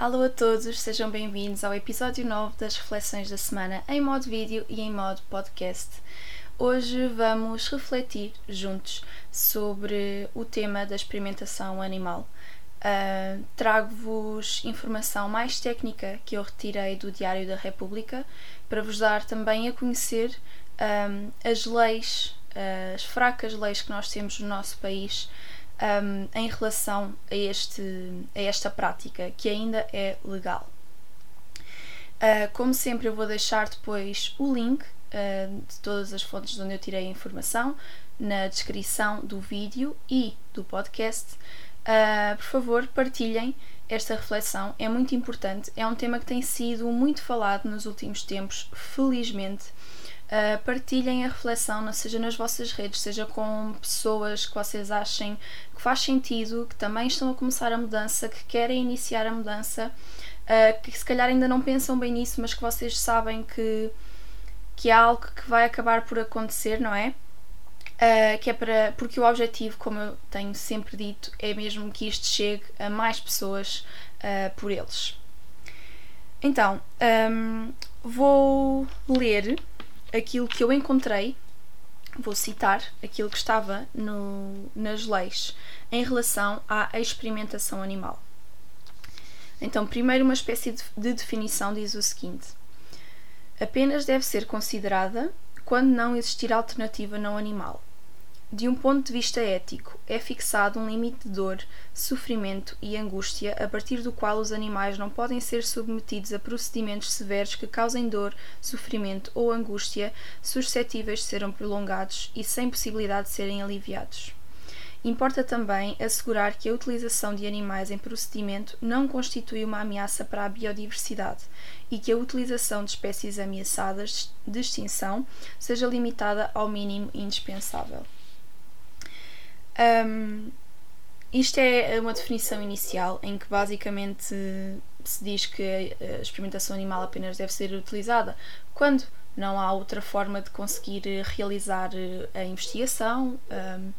Alô a todos, sejam bem-vindos ao episódio 9 das Reflexões da Semana em modo vídeo e em modo podcast. Hoje vamos refletir juntos sobre o tema da experimentação animal. Uh, Trago-vos informação mais técnica que eu retirei do Diário da República para vos dar também a conhecer um, as leis, as fracas leis que nós temos no nosso país um, em relação a, este, a esta prática, que ainda é legal. Uh, como sempre, eu vou deixar depois o link uh, de todas as fontes de onde eu tirei a informação na descrição do vídeo e do podcast. Uh, por favor, partilhem esta reflexão, é muito importante. É um tema que tem sido muito falado nos últimos tempos, felizmente. Uh, partilhem a reflexão, seja nas vossas redes, seja com pessoas que vocês achem que faz sentido, que também estão a começar a mudança, que querem iniciar a mudança, uh, que se calhar ainda não pensam bem nisso, mas que vocês sabem que, que é algo que vai acabar por acontecer, não é? Uh, que é para. Porque o objetivo, como eu tenho sempre dito, é mesmo que isto chegue a mais pessoas por eles. Então, um, vou ler aquilo que eu encontrei, vou citar aquilo que estava no, nas leis em relação à experimentação animal. Então, primeiro, uma espécie de, de definição diz o seguinte: apenas deve ser considerada quando não existir alternativa não animal de um ponto de vista ético, é fixado um limite de dor, sofrimento e angústia a partir do qual os animais não podem ser submetidos a procedimentos severos que causem dor, sofrimento ou angústia suscetíveis de serem prolongados e sem possibilidade de serem aliviados. Importa também assegurar que a utilização de animais em procedimento não constitui uma ameaça para a biodiversidade e que a utilização de espécies ameaçadas de extinção seja limitada ao mínimo indispensável. Um, isto é uma definição inicial em que basicamente se diz que a experimentação animal apenas deve ser utilizada quando não há outra forma de conseguir realizar a investigação. Um,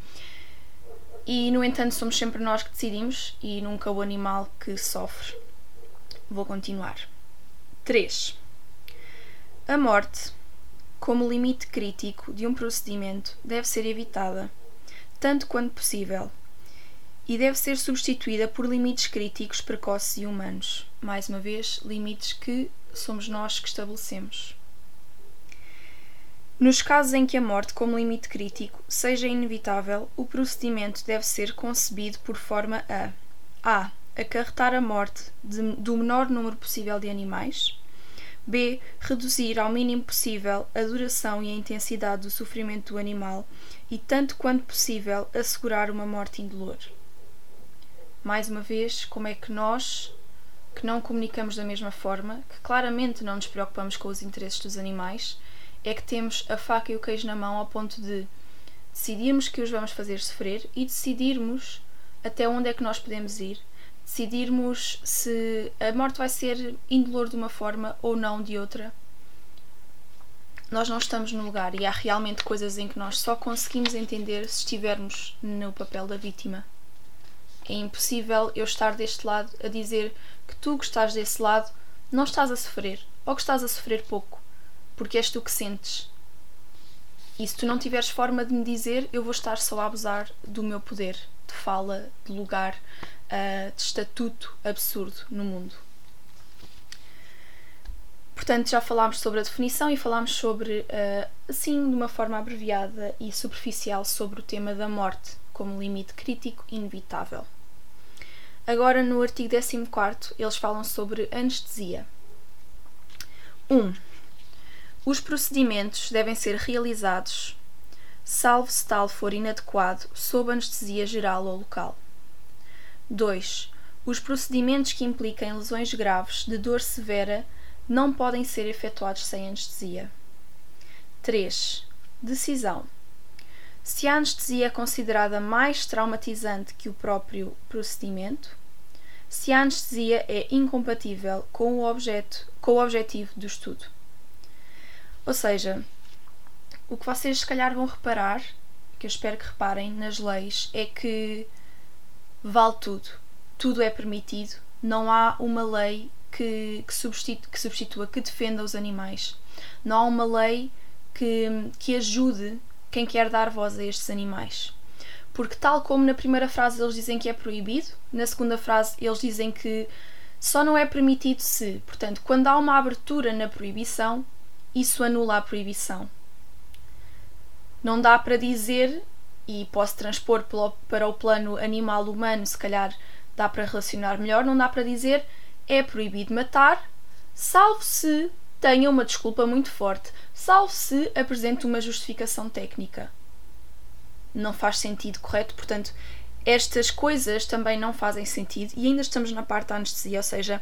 e, no entanto, somos sempre nós que decidimos e nunca o animal que sofre. Vou continuar. 3. A morte, como limite crítico de um procedimento, deve ser evitada tanto quanto possível, e deve ser substituída por limites críticos precoces e humanos. Mais uma vez, limites que somos nós que estabelecemos. Nos casos em que a morte, como limite crítico, seja inevitável, o procedimento deve ser concebido por forma a a. acarretar a morte de, do menor número possível de animais, b. reduzir ao mínimo possível a duração e a intensidade do sofrimento do animal e, tanto quanto possível, assegurar uma morte indolor. Mais uma vez, como é que nós, que não comunicamos da mesma forma, que claramente não nos preocupamos com os interesses dos animais, é que temos a faca e o queijo na mão ao ponto de decidirmos que os vamos fazer sofrer e decidirmos até onde é que nós podemos ir, decidirmos se a morte vai ser indolor de uma forma ou não de outra nós não estamos no lugar e há realmente coisas em que nós só conseguimos entender se estivermos no papel da vítima. É impossível eu estar deste lado a dizer que tu que estás desse lado não estás a sofrer ou que estás a sofrer pouco, porque és tu que sentes. E se tu não tiveres forma de me dizer, eu vou estar só a abusar do meu poder de fala, de lugar, uh, de estatuto absurdo no mundo. Portanto, já falámos sobre a definição e falámos sobre, uh, assim, de uma forma abreviada e superficial, sobre o tema da morte como limite crítico inevitável. Agora, no artigo 14, eles falam sobre anestesia. 1. Um, os procedimentos devem ser realizados, salvo se tal for inadequado, sob anestesia geral ou local. 2. Os procedimentos que impliquem lesões graves de dor severa não podem ser efetuados sem anestesia. 3. Decisão. Se a anestesia é considerada mais traumatizante que o próprio procedimento, se a anestesia é incompatível com o, objeto, com o objetivo do estudo. Ou seja, o que vocês se calhar vão reparar, que eu espero que reparem nas leis, é que vale tudo. Tudo é permitido não há uma lei que, que, substitua, que substitua, que defenda os animais. Não há uma lei que, que ajude quem quer dar voz a estes animais. Porque, tal como na primeira frase eles dizem que é proibido, na segunda frase eles dizem que só não é permitido se. Portanto, quando há uma abertura na proibição, isso anula a proibição. Não dá para dizer, e posso transpor para o plano animal-humano, se calhar dá para relacionar melhor, não dá para dizer é proibido matar, salvo se tenha uma desculpa muito forte, salvo se apresente uma justificação técnica. Não faz sentido, correto? Portanto, estas coisas também não fazem sentido e ainda estamos na parte da anestesia, ou seja,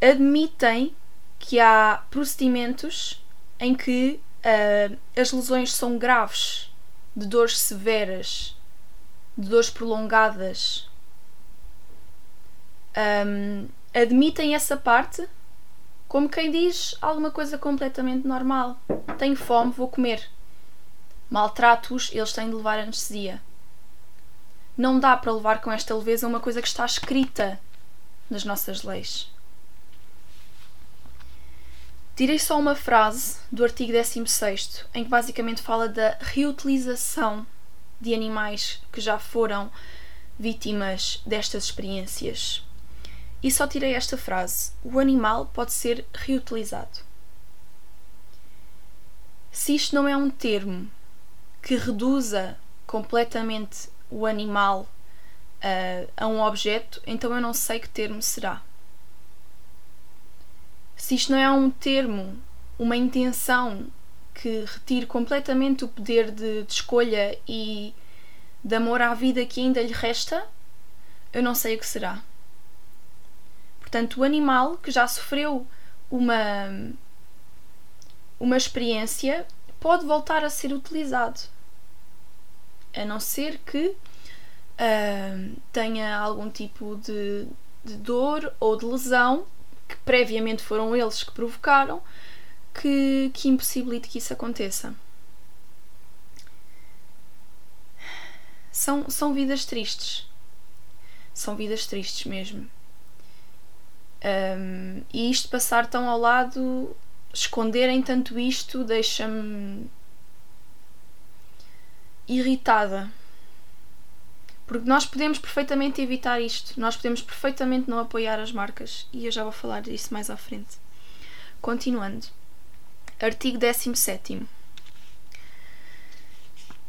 admitem que há procedimentos em que uh, as lesões são graves, de dores severas, de dores prolongadas. Um, admitem essa parte como quem diz alguma coisa completamente normal. Tenho fome, vou comer. Maltratos, eles têm de levar anestesia. Não dá para levar com esta leveza uma coisa que está escrita nas nossas leis. Tirei só uma frase do artigo 16, em que basicamente fala da reutilização de animais que já foram vítimas destas experiências. E só tirei esta frase: o animal pode ser reutilizado. Se isto não é um termo que reduza completamente o animal uh, a um objeto, então eu não sei que termo será. Se isto não é um termo, uma intenção que retire completamente o poder de, de escolha e de amor à vida que ainda lhe resta, eu não sei o que será. Portanto, o animal que já sofreu uma, uma experiência pode voltar a ser utilizado a não ser que uh, tenha algum tipo de, de dor ou de lesão que previamente foram eles que provocaram que, que impossibilite que isso aconteça. São, são vidas tristes. São vidas tristes mesmo. Um, e isto passar tão ao lado, esconderem tanto isto, deixa-me irritada. Porque nós podemos perfeitamente evitar isto, nós podemos perfeitamente não apoiar as marcas e eu já vou falar disso mais à frente. Continuando. Artigo 17.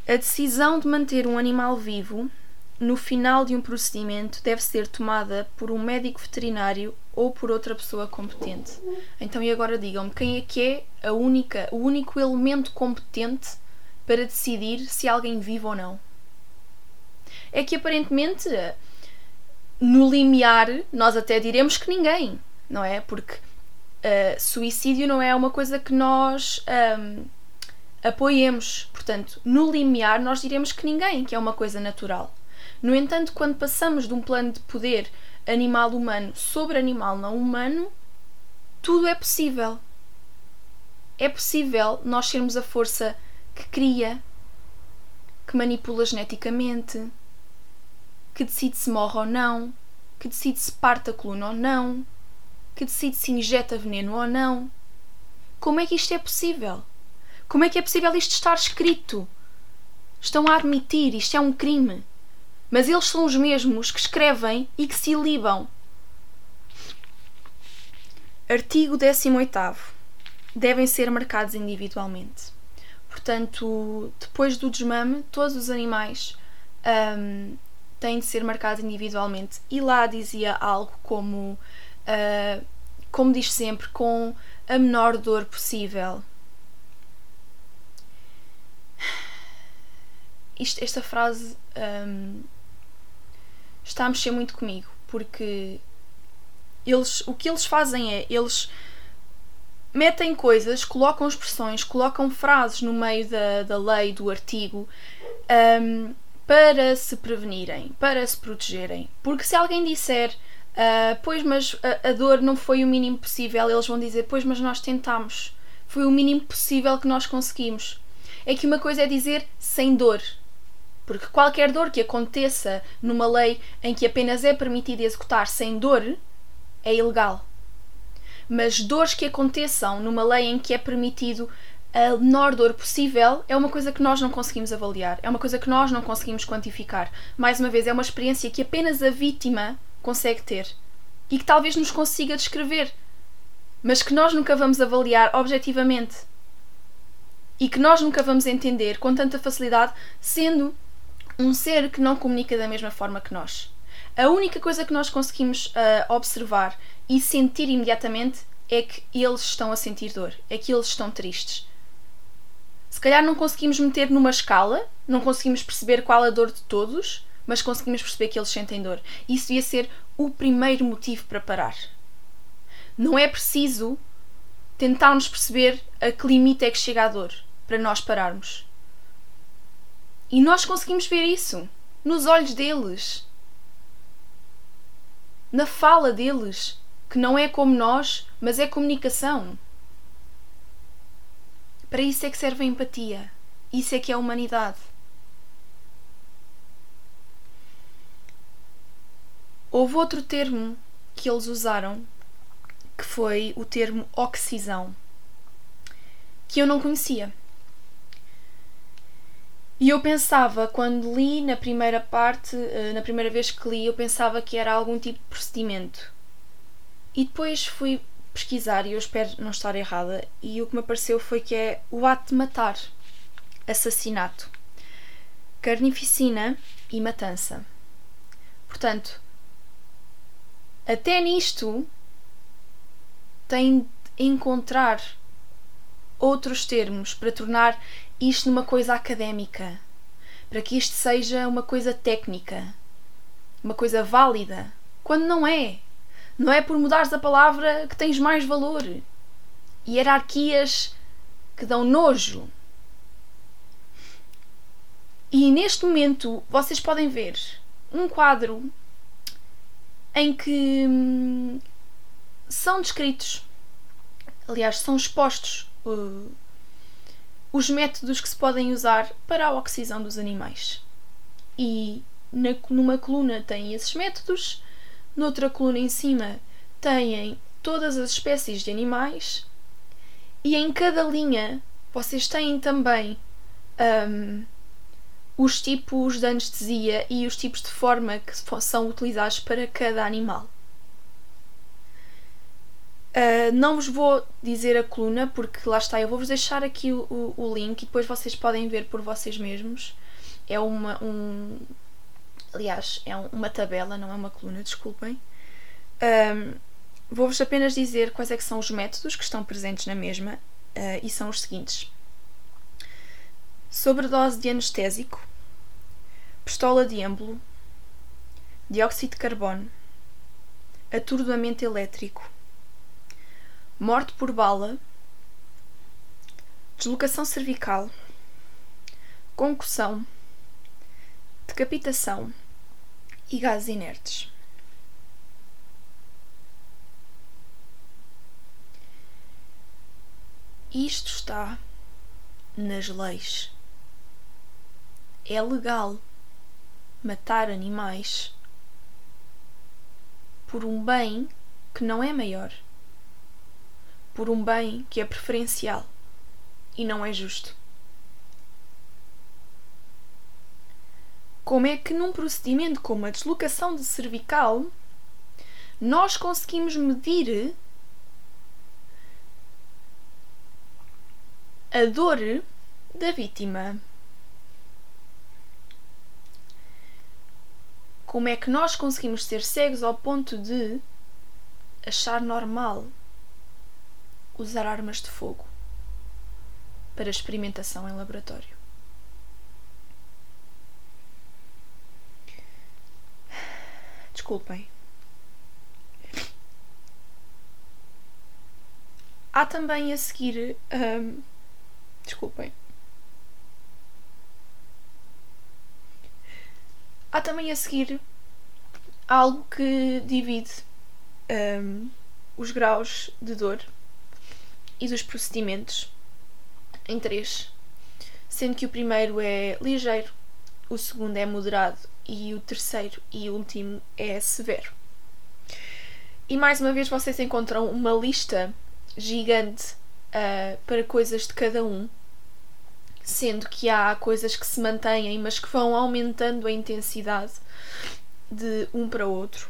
A decisão de manter um animal vivo no final de um procedimento deve ser tomada por um médico veterinário ou por outra pessoa competente. Então, e agora digam-me quem é que é a única, o único elemento competente para decidir se alguém vive ou não. É que aparentemente no limiar nós até diremos que ninguém, não é? Porque uh, suicídio não é uma coisa que nós um, apoiemos. Portanto, no limiar nós diremos que ninguém, que é uma coisa natural. No entanto, quando passamos de um plano de poder animal-humano sobre animal não humano, tudo é possível. É possível nós sermos a força que cria, que manipula geneticamente, que decide se morre ou não, que decide se parte a coluna ou não, que decide se injeta veneno ou não. Como é que isto é possível? Como é que é possível isto estar escrito? Estão a admitir, isto é um crime. Mas eles são os mesmos que escrevem e que se ilibam. Artigo 18. Devem ser marcados individualmente. Portanto, depois do desmame, todos os animais um, têm de ser marcados individualmente. E lá dizia algo como, uh, como diz sempre, com a menor dor possível. Isto, esta frase um, está a mexer muito comigo, porque eles, o que eles fazem é eles metem coisas, colocam expressões, colocam frases no meio da, da lei, do artigo, um, para se prevenirem, para se protegerem. Porque se alguém disser, uh, pois, mas a, a, dor não foi o mínimo possível, eles vão dizer, pois, mas nós tentamos, foi o mínimo possível que nós conseguimos. É que uma coisa é dizer sem dor, Porque qualquer dor que aconteça numa lei em que apenas é permitido executar sem dor é ilegal. Mas dores que aconteçam numa lei em que é permitido a menor dor possível é uma coisa que nós não conseguimos avaliar, é uma coisa que nós não conseguimos quantificar. Mais uma vez, é uma experiência que apenas a vítima consegue ter e que talvez nos consiga descrever, mas que nós nunca vamos avaliar objetivamente e que nós nunca vamos entender com tanta facilidade, sendo um ser que não comunica da mesma forma que nós. A única coisa que nós conseguimos uh, observar e sentir imediatamente é que eles estão a sentir dor, é que eles estão tristes. Se calhar não conseguimos meter numa escala, não conseguimos perceber qual a dor de todos, mas conseguimos perceber que eles sentem dor. Isso devia ser o primeiro motivo para parar. Não é preciso tentarmos perceber a que limite é que chega a dor para nós pararmos. E nós conseguimos ver isso nos olhos deles, na fala deles, que não é como nós, mas é comunicação. Para isso é que serve a empatia. Isso é que é a humanidade. Houve outro termo que eles usaram, que foi o termo oxisão, que eu não conhecia. E eu pensava, quando li na primeira parte, eh, na primeira vez que li, eu pensava que era algum tipo de procedimento. E depois fui pesquisar e eu espero não estar errada, e o que me apareceu foi que é o ato de matar, assassinato, carnificina e matança. Portanto, até nisto tem de encontrar outros termos para tornar isto numa coisa académica, para que isto seja uma coisa técnica, uma coisa válida, quando não é. Não é por mudares a palavra que tens mais valor. Hierarquias que dão nojo. E neste momento vocês podem ver um quadro em que hum, são descritos, aliás, são expostos uh, os métodos que se podem usar para a oxisão dos animais. E na, numa coluna tem esses métodos, Noutra coluna em cima têm todas as espécies de animais e em cada linha vocês têm também um, os tipos de anestesia e os tipos de forma que são utilizados para cada animal. Uh, não vos vou dizer a coluna porque lá está, eu vou-vos deixar aqui o, o, link e depois vocês podem ver por vocês mesmos. É uma, um, Aliás, é uma tabela, não é uma coluna, desculpem. Um, Vou-vos apenas dizer quais é são os métodos que estão presentes na mesma uh, e são os seguintes. Sobredose de anestésico, pistola de êmbolo, dióxido de carbono, atordoamento elétrico, morte por bala, deslocação cervical, concussão, decapitação e gases inertes. Isto está nas leis. É legal matar animais por um bem que não é maior, por um bem que é preferencial e não é justo. Como é que num procedimento como a deslocação de cervical nós conseguimos medir a dor da vítima. Como é que nós conseguimos ser cegos ao ponto de achar normal usar armas de fogo para experimentação em laboratório? Desculpem. Há também a seguir. Um, desculpem. Há também a seguir algo que divide um, os graus de dor e dos procedimentos em três, sendo que o primeiro é ligeiro, o segundo é moderado e o terceiro e último é severo. E mais uma vez vocês encontram uma lista gigante uh, para coisas de cada um, sendo que há coisas que se mantêm, mas que vão aumentando a intensidade de um para o outro.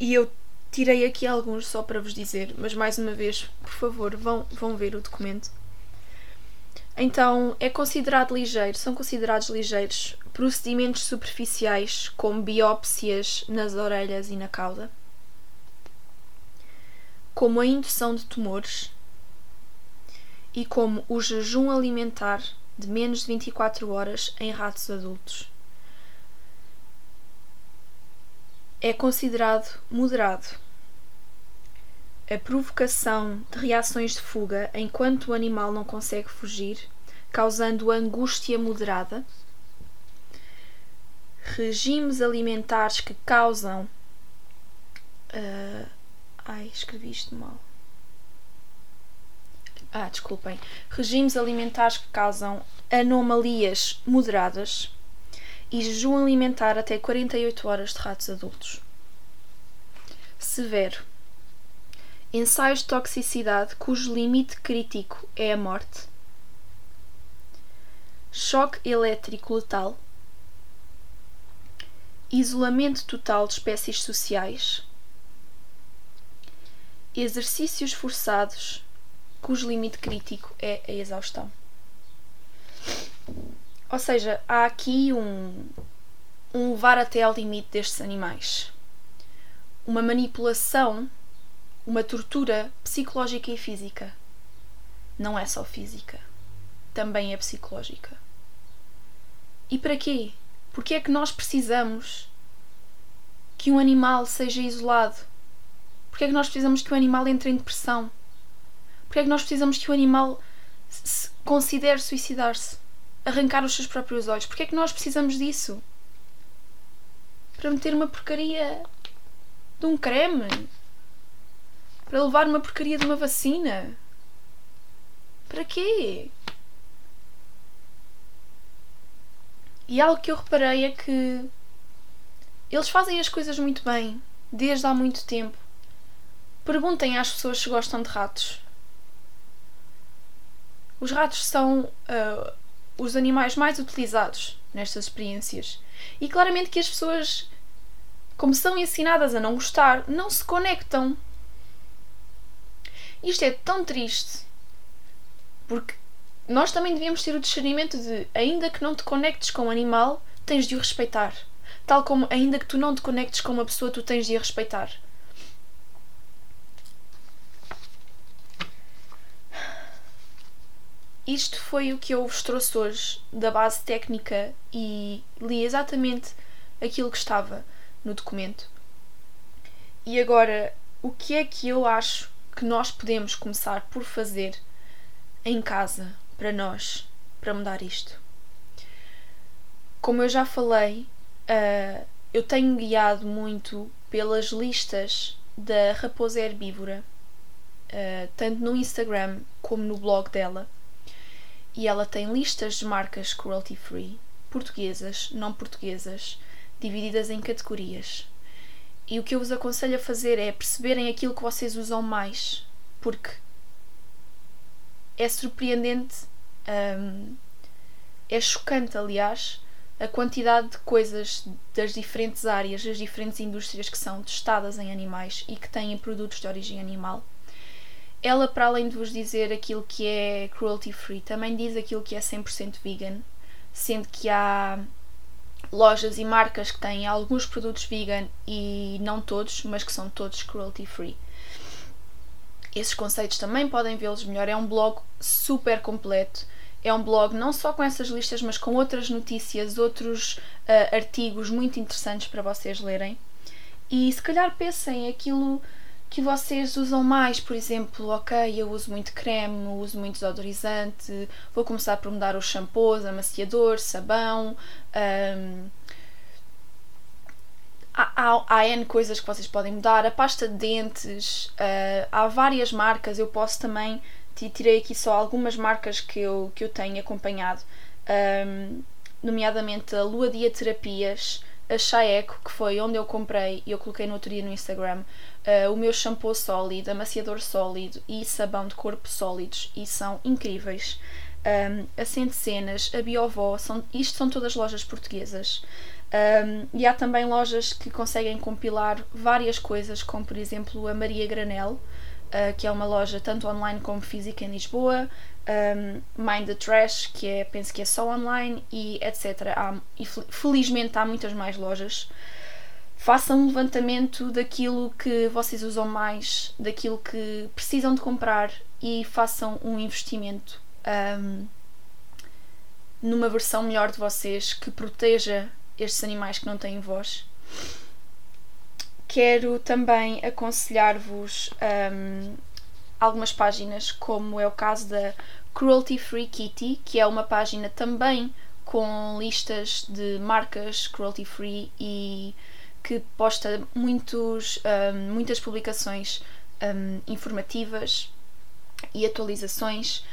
E eu tirei aqui alguns só para vos dizer, mas mais uma vez, por favor, vão, vão ver o documento. Então, é considerado ligeiro, são considerados ligeiros procedimentos superficiais, como biópsias nas orelhas e na cauda, como a indução de tumores e como o jejum alimentar de menos de 24 horas em ratos adultos. É considerado moderado. A provocação de reações de fuga enquanto o animal não consegue fugir, causando angústia moderada. Regimes alimentares que causam. Uh, ai, escrevi isto mal. Ah, desculpem. Regimes alimentares que causam anomalias moderadas e jejum alimentar até 48 horas de ratos adultos. Severo. Ensaios de toxicidade cujo limite crítico é a morte. Choque elétrico letal. Isolamento total de espécies sociais. Exercícios forçados cujo limite crítico é a exaustão. Ou seja, há aqui um, um levar até ao limite destes animais. Uma manipulação, uma tortura psicológica e física. Não é só física, também é psicológica. E para quê? Porque é que nós precisamos que um animal seja isolado? Porque é que nós precisamos que o animal entre em depressão? Porque é que nós precisamos que o animal se considere suicidar-se? Arrancar os seus próprios olhos? Porque é que nós precisamos disso? Para meter uma porcaria de um creme? Para levar uma porcaria de uma vacina? Para quê? E algo que eu reparei é que eles fazem as coisas muito bem, desde há muito tempo. Perguntem às pessoas se gostam de ratos. Os ratos são uh, os animais mais utilizados nestas experiências. E claramente que as pessoas, como são ensinadas a não gostar, não se conectam. Isto é tão triste. Porque nós também devíamos ter o discernimento de, ainda que não te conectes com o animal, tens de o respeitar. Tal como, ainda que tu não te conectes com uma pessoa, tu tens de a respeitar. isto foi o que eu vos trouxe hoje da base técnica e li exatamente aquilo que estava no documento. E agora, o que é que eu acho que nós podemos começar por fazer em casa para nós, para mudar isto? Como eu já falei, uh, eu tenho guiado muito pelas listas da Raposa Herbívora, uh, tanto no Instagram como no blog dela e ela tem listas de marcas cruelty free, portuguesas, não portuguesas, divididas em categorias. E o que eu vos aconselho a fazer é perceberem aquilo que vocês usam mais, porque é surpreendente, hum, é chocante, aliás, a quantidade de coisas das diferentes áreas, das diferentes indústrias que são testadas em animais e que têm produtos de origem animal. Ela, para além de vos dizer aquilo que é cruelty free, também diz aquilo que é 100% vegan, sendo que há lojas e marcas que têm alguns produtos vegan e não todos, mas que são todos cruelty free. Esses conceitos também podem vê-los melhor. É um blog super completo. É um blog não só com essas listas, mas com outras notícias, outros uh, artigos muito interessantes para vocês lerem. E se calhar pensem aquilo que vocês usam mais, por exemplo, ok, eu uso muito creme, uso muito desodorizante, vou começar por mudar os shampoos, amaciador, sabão. Um, há, há, há N coisas que vocês podem mudar, a pasta de dentes, uh, há várias marcas, eu posso também, tirei aqui só algumas marcas que eu, que eu tenho acompanhado. Um, nomeadamente a Lua Dia Terapias, a Chaeco, que foi onde eu comprei e eu coloquei no outro dia no Instagram, uh, o meu shampoo sólido, amaciador sólido e sabão de corpo sólidos e são incríveis. Um, a Centenas, a Biovó, são, isto são todas lojas portuguesas. Um, e há também lojas que conseguem compilar várias coisas, como por exemplo a Maria Granel, uh, que é uma loja tanto online como física em Lisboa, um, Mind the Trash, que é, penso que é só online, e etc. Há, e felizmente há muitas mais lojas. Façam um levantamento daquilo que vocês usam mais, daquilo que precisam de comprar e façam um investimento um, numa versão melhor de vocês que proteja estes animais que não têm voz. Quero também aconselhar-vos um, algumas páginas, como é o caso da Cruelty Free Kitty, que é uma página também com listas de marcas cruelty free e que posta muitos, um, muitas publicações um, informativas e atualizações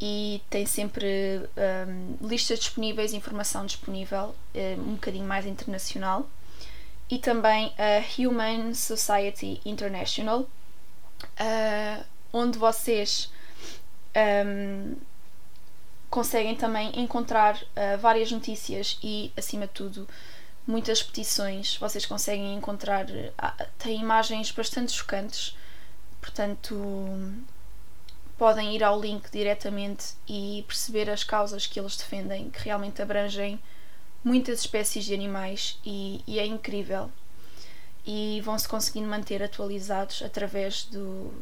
e tem sempre um, listas disponíveis, informação disponível, um, um bocadinho mais internacional. E também a Human Society International, uh, onde vocês um, conseguem também encontrar uh, várias notícias e, acima de tudo, muitas petições. Vocês conseguem encontrar. Uh, tem imagens bastante chocantes, portanto, podem ir ao link diretamente e perceber as causas que eles defendem, que realmente abrangem muitas espécies de animais e, e é incrível. E vão-se conseguindo manter atualizados através do,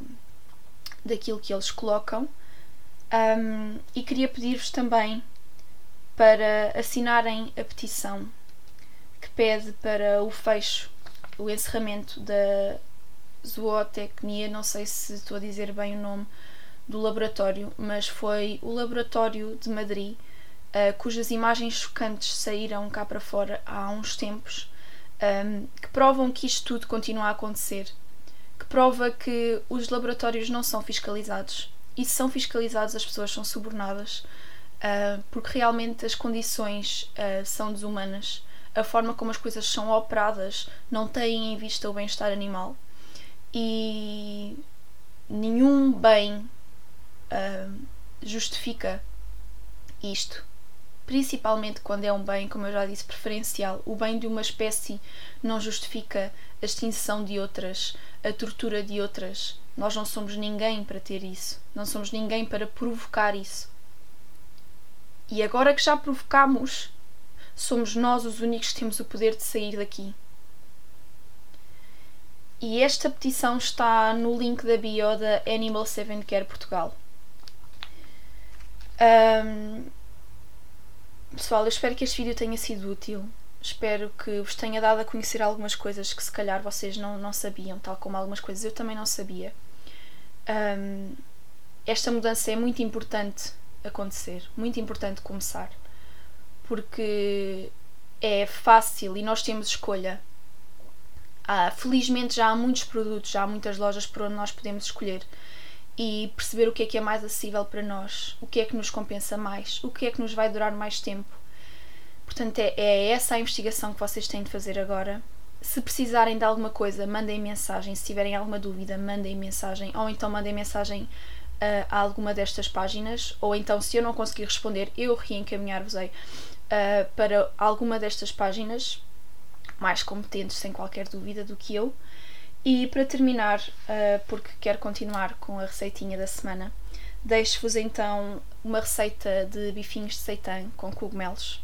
daquilo que eles colocam. Um, e queria pedir-vos também para assinarem a petição que pede para o fecho, o encerramento da zootecnia, não sei se estou a dizer bem o nome do laboratório, mas foi o laboratório de Madrid, uh, cujas imagens chocantes saíram cá para fora há uns tempos, um, que provam que isto tudo continua a acontecer, prova que os laboratórios não são fiscalizados. E se são fiscalizados as pessoas são subornadas uh, porque realmente as condições uh, são desumanas. A forma como as coisas são operadas não têm em vista o bem-estar animal. E nenhum bem uh, justifica isto principalmente quando é um bem, como eu já disse, preferencial. O bem de uma espécie não justifica a extinção de outras, a tortura de outras. Nós não somos ninguém para ter isso. Não somos ninguém para provocar isso. E agora que já provocamos, somos nós os únicos que temos o poder de sair daqui. E esta petição está no link da bio da Animal Seven Care Portugal. Um, Pessoal, eu espero que este vídeo tenha sido útil. Espero que vos tenha dado a conhecer algumas coisas que se calhar vocês não, não sabiam, tal como algumas coisas eu também não sabia. Um, esta mudança é muito importante acontecer, muito importante começar, porque é fácil e nós temos escolha. Ah, felizmente já há muitos produtos, já há muitas lojas por onde nós podemos escolher e perceber o que é que é mais acessível para nós, o que é que nos compensa mais, o que é que nos vai durar mais tempo. Portanto, é, é essa a investigação que vocês têm de fazer agora. Se precisarem de alguma coisa, mandem mensagem. Se tiverem alguma dúvida, mandem mensagem. Ou então mandem mensagem uh, a alguma destas páginas. Ou então, se eu não conseguir responder, eu reencaminhar-vos-ei uh, para alguma destas páginas mais competentes, sem qualquer dúvida, do que eu. E para terminar, uh, porque quero continuar com a receitinha da semana, deixo-vos então uma receita de bifinhos de seitã com cogumelos.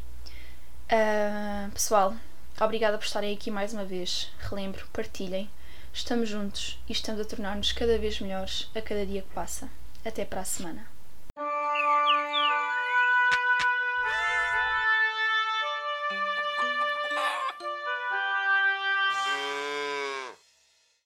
Uh, pessoal, obrigada por estarem aqui mais uma vez. Relembro, partilhem. Estamos juntos e estamos a tornar-nos cada vez melhores a cada dia que passa. Até para a semana.